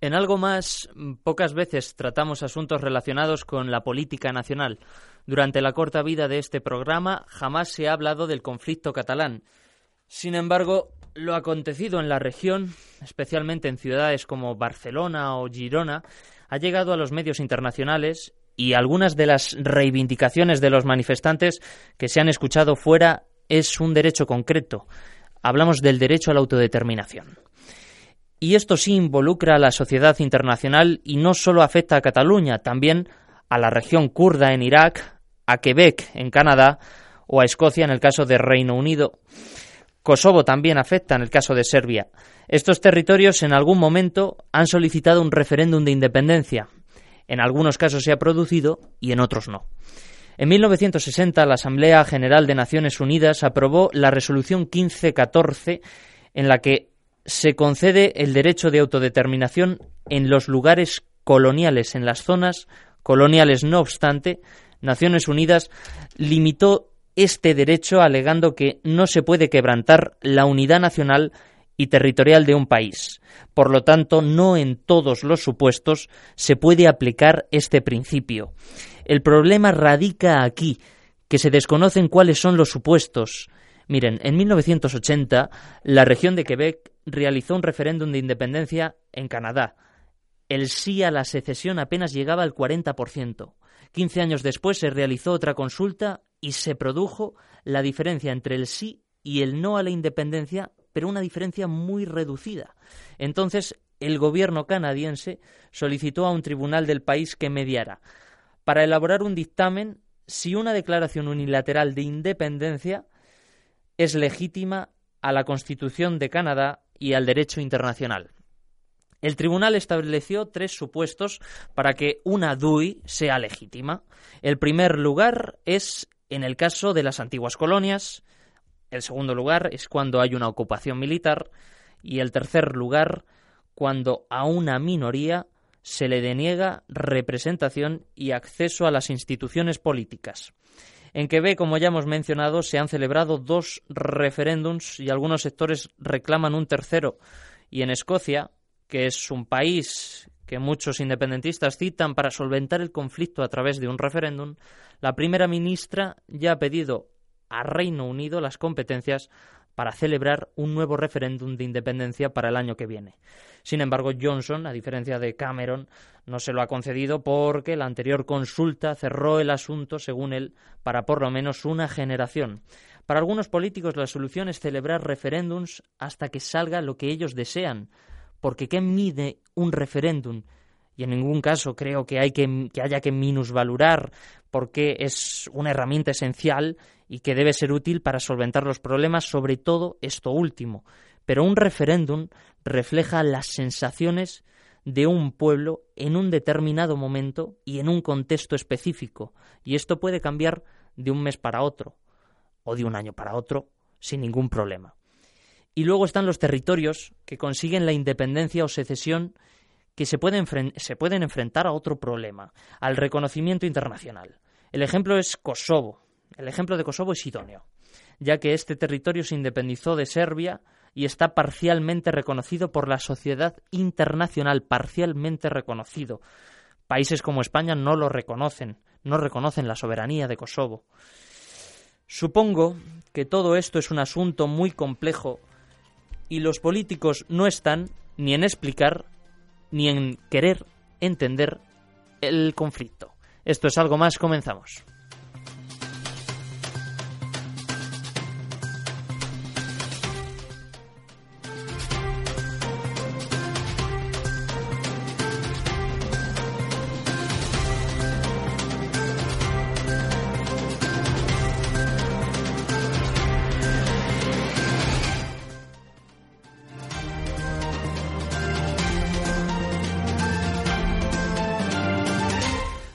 En algo más, pocas veces tratamos asuntos relacionados con la política nacional. Durante la corta vida de este programa jamás se ha hablado del conflicto catalán. Sin embargo, lo acontecido en la región, especialmente en ciudades como Barcelona o Girona, ha llegado a los medios internacionales y algunas de las reivindicaciones de los manifestantes que se han escuchado fuera es un derecho concreto. Hablamos del derecho a la autodeterminación. Y esto sí involucra a la sociedad internacional y no solo afecta a Cataluña, también a la región kurda en Irak, a Quebec en Canadá o a Escocia en el caso de Reino Unido. Kosovo también afecta en el caso de Serbia. Estos territorios en algún momento han solicitado un referéndum de independencia. En algunos casos se ha producido y en otros no. En 1960 la Asamblea General de Naciones Unidas aprobó la resolución 1514 en la que se concede el derecho de autodeterminación en los lugares coloniales, en las zonas coloniales. No obstante, Naciones Unidas limitó este derecho alegando que no se puede quebrantar la unidad nacional y territorial de un país. Por lo tanto, no en todos los supuestos se puede aplicar este principio. El problema radica aquí, que se desconocen cuáles son los supuestos. Miren, en 1980 la región de Quebec realizó un referéndum de independencia en Canadá. El sí a la secesión apenas llegaba al 40%. Quince años después se realizó otra consulta y se produjo la diferencia entre el sí y el no a la independencia, pero una diferencia muy reducida. Entonces, el gobierno canadiense solicitó a un tribunal del país que mediara para elaborar un dictamen si una declaración unilateral de independencia es legítima a la Constitución de Canadá y al derecho internacional. El tribunal estableció tres supuestos para que una DUI sea legítima. El primer lugar es en el caso de las antiguas colonias, el segundo lugar es cuando hay una ocupación militar y el tercer lugar cuando a una minoría se le deniega representación y acceso a las instituciones políticas. En Quebec, como ya hemos mencionado, se han celebrado dos referéndums y algunos sectores reclaman un tercero. Y en Escocia, que es un país que muchos independentistas citan para solventar el conflicto a través de un referéndum, la primera ministra ya ha pedido a Reino Unido las competencias para celebrar un nuevo referéndum de independencia para el año que viene. Sin embargo, Johnson, a diferencia de Cameron, no se lo ha concedido porque la anterior consulta cerró el asunto, según él, para por lo menos una generación. Para algunos políticos la solución es celebrar referéndums hasta que salga lo que ellos desean, porque ¿qué mide un referéndum? Y en ningún caso creo que, hay que, haya que minusvalorar porque es una herramienta esencial y que debe ser útil para solventar los problemas, sobre todo esto último. Pero un referéndum refleja las sensaciones de un pueblo en un determinado momento y en un contexto específico, y esto puede cambiar de un mes para otro o de un año para otro sin ningún problema. Y luego están los territorios que consiguen la independencia o secesión que se pueden, se pueden enfrentar a otro problema, al reconocimiento internacional. El ejemplo es Kosovo, el ejemplo de Kosovo es idóneo, ya que este territorio se independizó de Serbia y está parcialmente reconocido por la sociedad internacional, parcialmente reconocido. Países como España no lo reconocen, no reconocen la soberanía de Kosovo. Supongo que todo esto es un asunto muy complejo y los políticos no están ni en explicar ni en querer entender el conflicto. Esto es algo más, comenzamos.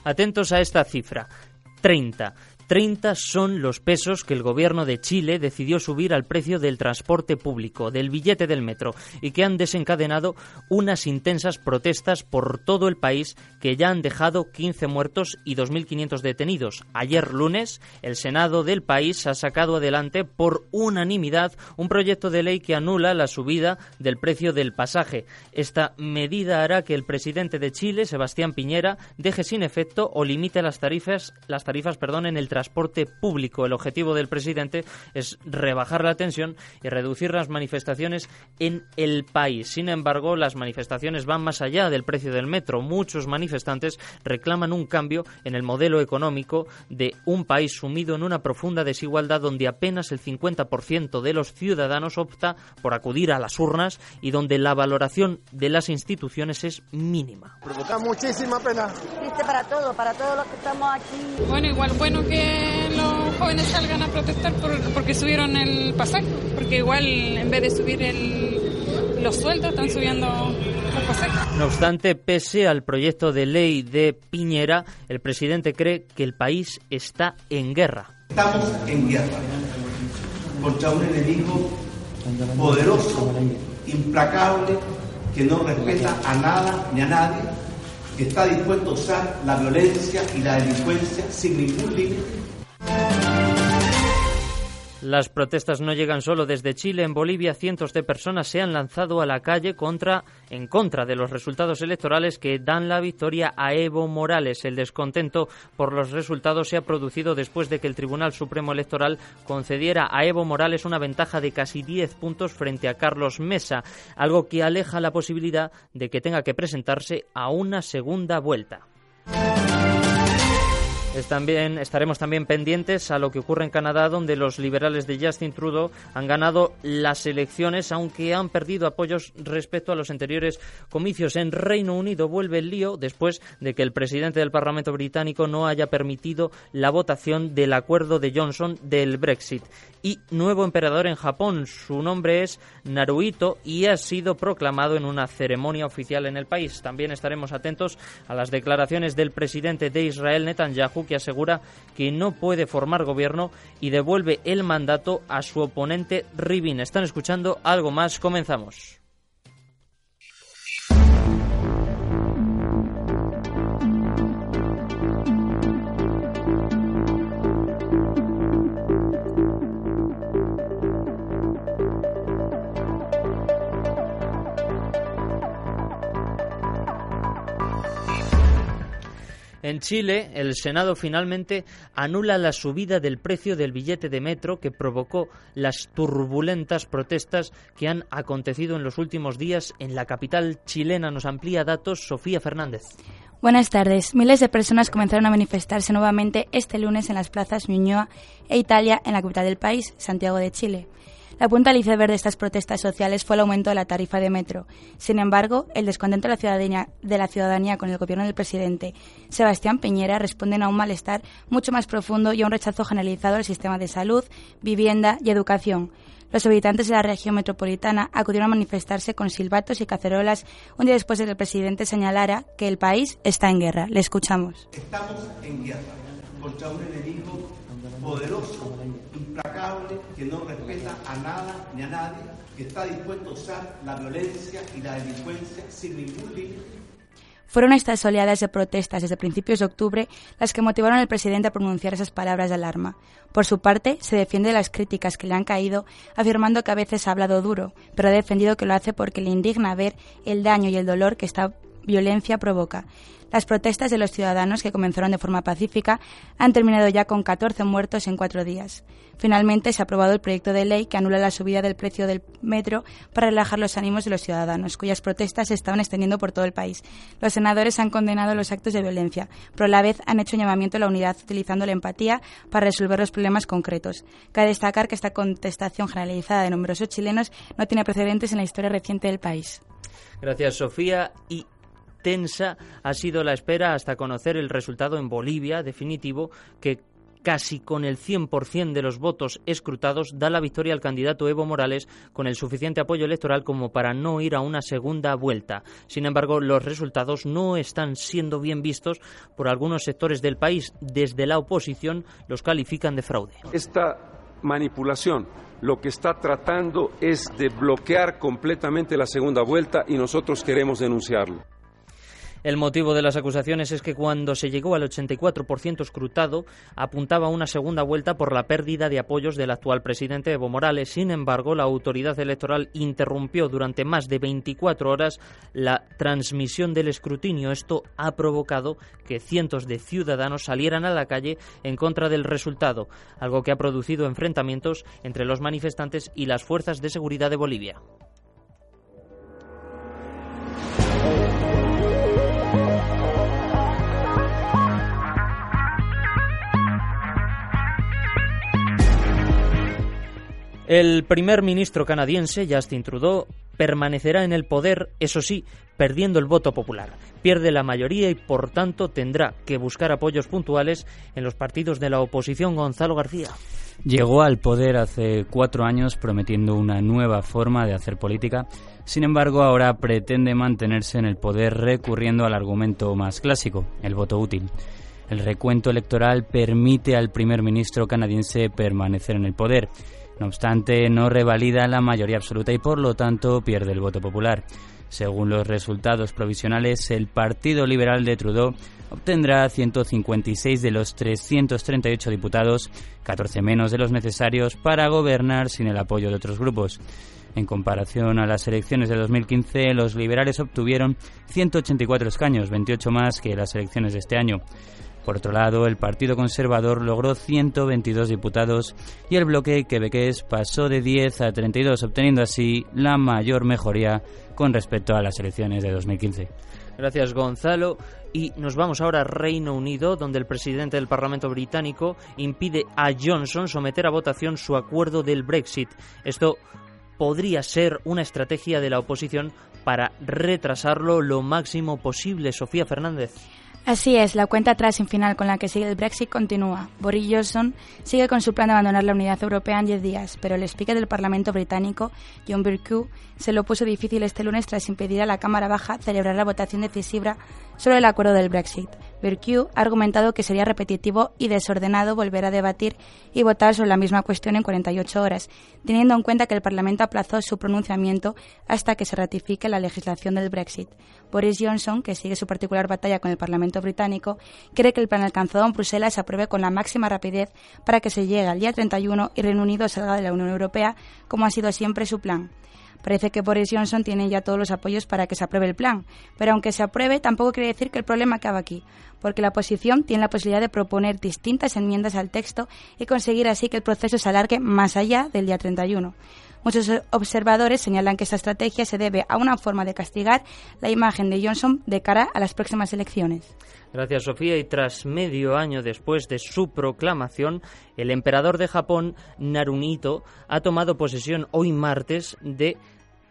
Atentos a esta cifra. 30. 30 son los pesos que el gobierno de Chile decidió subir al precio del transporte público, del billete del metro, y que han desencadenado unas intensas protestas por todo el país que ya han dejado 15 muertos y 2.500 detenidos. Ayer lunes, el Senado del país ha sacado adelante por unanimidad un proyecto de ley que anula la subida del precio del pasaje. Esta medida hará que el presidente de Chile, Sebastián Piñera, deje sin efecto o limite las tarifas, las tarifas perdón, en el transporte público. El objetivo del presidente es rebajar la tensión y reducir las manifestaciones en el país. Sin embargo, las manifestaciones van más allá del precio del metro. Muchos manifestantes reclaman un cambio en el modelo económico de un país sumido en una profunda desigualdad donde apenas el 50% de los ciudadanos opta por acudir a las urnas y donde la valoración de las instituciones es mínima. Provoca muchísima pena. Triste para todos, para todos los que estamos aquí. Bueno, igual bueno que los jóvenes salgan a protestar porque subieron el pasaje, porque igual en vez de subir el, los sueldos están subiendo los pasajes. No obstante, pese al proyecto de ley de Piñera, el presidente cree que el país está en guerra. Estamos en guerra contra un enemigo poderoso, implacable, que no respeta a nada ni a nadie, que está dispuesto a usar la violencia y la delincuencia sin ningún límite las protestas no llegan solo desde Chile. En Bolivia, cientos de personas se han lanzado a la calle contra, en contra de los resultados electorales que dan la victoria a Evo Morales. El descontento por los resultados se ha producido después de que el Tribunal Supremo Electoral concediera a Evo Morales una ventaja de casi 10 puntos frente a Carlos Mesa, algo que aleja la posibilidad de que tenga que presentarse a una segunda vuelta también, estaremos también pendientes a lo que ocurre en Canadá, donde los liberales de Justin Trudeau han ganado las elecciones, aunque han perdido apoyos respecto a los anteriores comicios. En Reino Unido vuelve el lío después de que el presidente del Parlamento británico no haya permitido la votación del acuerdo de Johnson del Brexit. Y nuevo emperador en Japón, su nombre es Naruhito y ha sido proclamado en una ceremonia oficial en el país. También estaremos atentos a las declaraciones del presidente de Israel, Netanyahu, que asegura que no puede formar gobierno y devuelve el mandato a su oponente Rivin. Están escuchando algo más. Comenzamos. En Chile, el Senado finalmente anula la subida del precio del billete de metro que provocó las turbulentas protestas que han acontecido en los últimos días en la capital chilena. Nos amplía datos Sofía Fernández. Buenas tardes. Miles de personas comenzaron a manifestarse nuevamente este lunes en las plazas Ñuñoa e Italia en la capital del país, Santiago de Chile. La punta al iceberg de estas protestas sociales fue el aumento de la tarifa de metro. Sin embargo, el descontento de la ciudadanía, de la ciudadanía con el gobierno del presidente Sebastián Piñera responden a un malestar mucho más profundo y a un rechazo generalizado al sistema de salud, vivienda y educación. Los habitantes de la región metropolitana acudieron a manifestarse con silbatos y cacerolas un día después de que el presidente señalara que el país está en guerra. Le escuchamos. Estamos en guerra contra un enemigo poderoso, implacable, que no respeta a nada ni a nadie, que está dispuesto a usar la violencia y la delincuencia sin ningún límite fueron estas oleadas de protestas desde principios de octubre las que motivaron al presidente a pronunciar esas palabras de alarma. Por su parte, se defiende de las críticas que le han caído, afirmando que a veces ha hablado duro, pero ha defendido que lo hace porque le indigna ver el daño y el dolor que esta violencia provoca. Las protestas de los ciudadanos, que comenzaron de forma pacífica, han terminado ya con 14 muertos en cuatro días. Finalmente, se ha aprobado el proyecto de ley que anula la subida del precio del metro para relajar los ánimos de los ciudadanos, cuyas protestas se estaban extendiendo por todo el país. Los senadores han condenado los actos de violencia, pero a la vez han hecho llamamiento a la unidad utilizando la empatía para resolver los problemas concretos. Cabe destacar que esta contestación generalizada de numerosos chilenos no tiene precedentes en la historia reciente del país. Gracias, Sofía. Y tensa ha sido la espera hasta conocer el resultado en Bolivia definitivo que casi con el 100% de los votos escrutados, da la victoria al candidato Evo Morales con el suficiente apoyo electoral como para no ir a una segunda vuelta. Sin embargo, los resultados no están siendo bien vistos por algunos sectores del país. Desde la oposición los califican de fraude. Esta manipulación lo que está tratando es de bloquear completamente la segunda vuelta y nosotros queremos denunciarlo. El motivo de las acusaciones es que cuando se llegó al 84% escrutado, apuntaba una segunda vuelta por la pérdida de apoyos del actual presidente Evo Morales. Sin embargo, la autoridad electoral interrumpió durante más de 24 horas la transmisión del escrutinio. Esto ha provocado que cientos de ciudadanos salieran a la calle en contra del resultado, algo que ha producido enfrentamientos entre los manifestantes y las fuerzas de seguridad de Bolivia. El primer ministro canadiense, Justin Trudeau, permanecerá en el poder, eso sí, perdiendo el voto popular. Pierde la mayoría y, por tanto, tendrá que buscar apoyos puntuales en los partidos de la oposición. Gonzalo García. Llegó al poder hace cuatro años prometiendo una nueva forma de hacer política. Sin embargo, ahora pretende mantenerse en el poder recurriendo al argumento más clásico, el voto útil. El recuento electoral permite al primer ministro canadiense permanecer en el poder no obstante, no revalida la mayoría absoluta y por lo tanto pierde el voto popular. Según los resultados provisionales, el Partido Liberal de Trudeau obtendrá 156 de los 338 diputados, 14 menos de los necesarios para gobernar sin el apoyo de otros grupos. En comparación a las elecciones de 2015, los liberales obtuvieron 184 escaños, 28 más que las elecciones de este año. Por otro lado, el Partido Conservador logró 122 diputados y el bloque quebequés pasó de 10 a 32, obteniendo así la mayor mejoría con respecto a las elecciones de 2015. Gracias, Gonzalo. Y nos vamos ahora a Reino Unido, donde el presidente del Parlamento británico impide a Johnson someter a votación su acuerdo del Brexit. Esto podría ser una estrategia de la oposición para retrasarlo lo máximo posible. Sofía Fernández. Así es, la cuenta atrás sin final con la que sigue el Brexit continúa. Boris Johnson sigue con su plan de abandonar la unidad europea en 10 días, pero el speaker del Parlamento británico, John Bercow, se lo puso difícil este lunes tras impedir a la Cámara Baja celebrar la votación decisiva sobre el acuerdo del Brexit. Berkew ha argumentado que sería repetitivo y desordenado volver a debatir y votar sobre la misma cuestión en 48 horas, teniendo en cuenta que el Parlamento aplazó su pronunciamiento hasta que se ratifique la legislación del Brexit. Boris Johnson, que sigue su particular batalla con el Parlamento británico, cree que el plan alcanzado en Bruselas se apruebe con la máxima rapidez para que se llegue al día 31 y Reino Unido salga de la Unión Europea, como ha sido siempre su plan. Parece que Boris Johnson tiene ya todos los apoyos para que se apruebe el plan, pero aunque se apruebe tampoco quiere decir que el problema acaba aquí, porque la oposición tiene la posibilidad de proponer distintas enmiendas al texto y conseguir así que el proceso se alargue más allá del día 31. Muchos observadores señalan que esta estrategia se debe a una forma de castigar la imagen de Johnson de cara a las próximas elecciones. Gracias, Sofía. Y tras medio año después de su proclamación, el emperador de Japón, Narunito, ha tomado posesión hoy martes de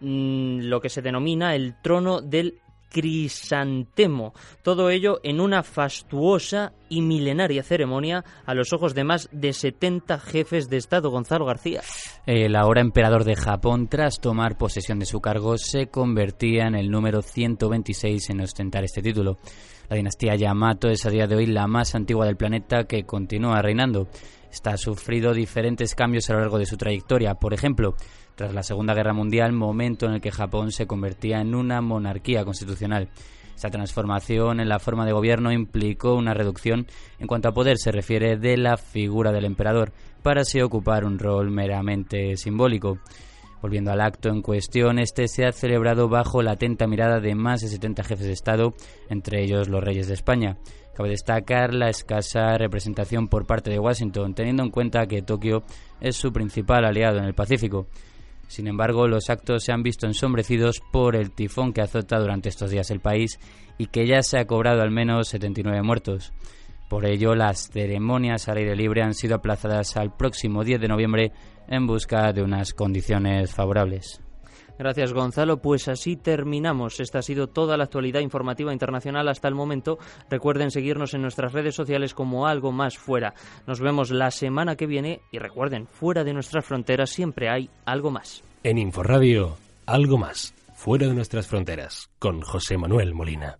Mm, lo que se denomina el trono del crisantemo. Todo ello en una fastuosa y milenaria ceremonia a los ojos de más de 70 jefes de Estado. Gonzalo García. El ahora emperador de Japón, tras tomar posesión de su cargo, se convertía en el número 126 en ostentar este título. La dinastía Yamato es a día de hoy la más antigua del planeta que continúa reinando. Esta ha sufrido diferentes cambios a lo largo de su trayectoria. Por ejemplo, tras la Segunda Guerra Mundial, momento en el que Japón se convertía en una monarquía constitucional. Esta transformación en la forma de gobierno implicó una reducción en cuanto a poder se refiere de la figura del emperador, para así ocupar un rol meramente simbólico. Volviendo al acto en cuestión, este se ha celebrado bajo la atenta mirada de más de 70 jefes de Estado, entre ellos los reyes de España. Cabe destacar la escasa representación por parte de Washington, teniendo en cuenta que Tokio es su principal aliado en el Pacífico. Sin embargo, los actos se han visto ensombrecidos por el tifón que azota durante estos días el país y que ya se ha cobrado al menos 79 muertos. Por ello, las ceremonias al aire libre han sido aplazadas al próximo 10 de noviembre en busca de unas condiciones favorables. Gracias Gonzalo. Pues así terminamos. Esta ha sido toda la actualidad informativa internacional hasta el momento. Recuerden seguirnos en nuestras redes sociales como algo más fuera. Nos vemos la semana que viene y recuerden, fuera de nuestras fronteras siempre hay algo más. En Inforradio, algo más, fuera de nuestras fronteras, con José Manuel Molina.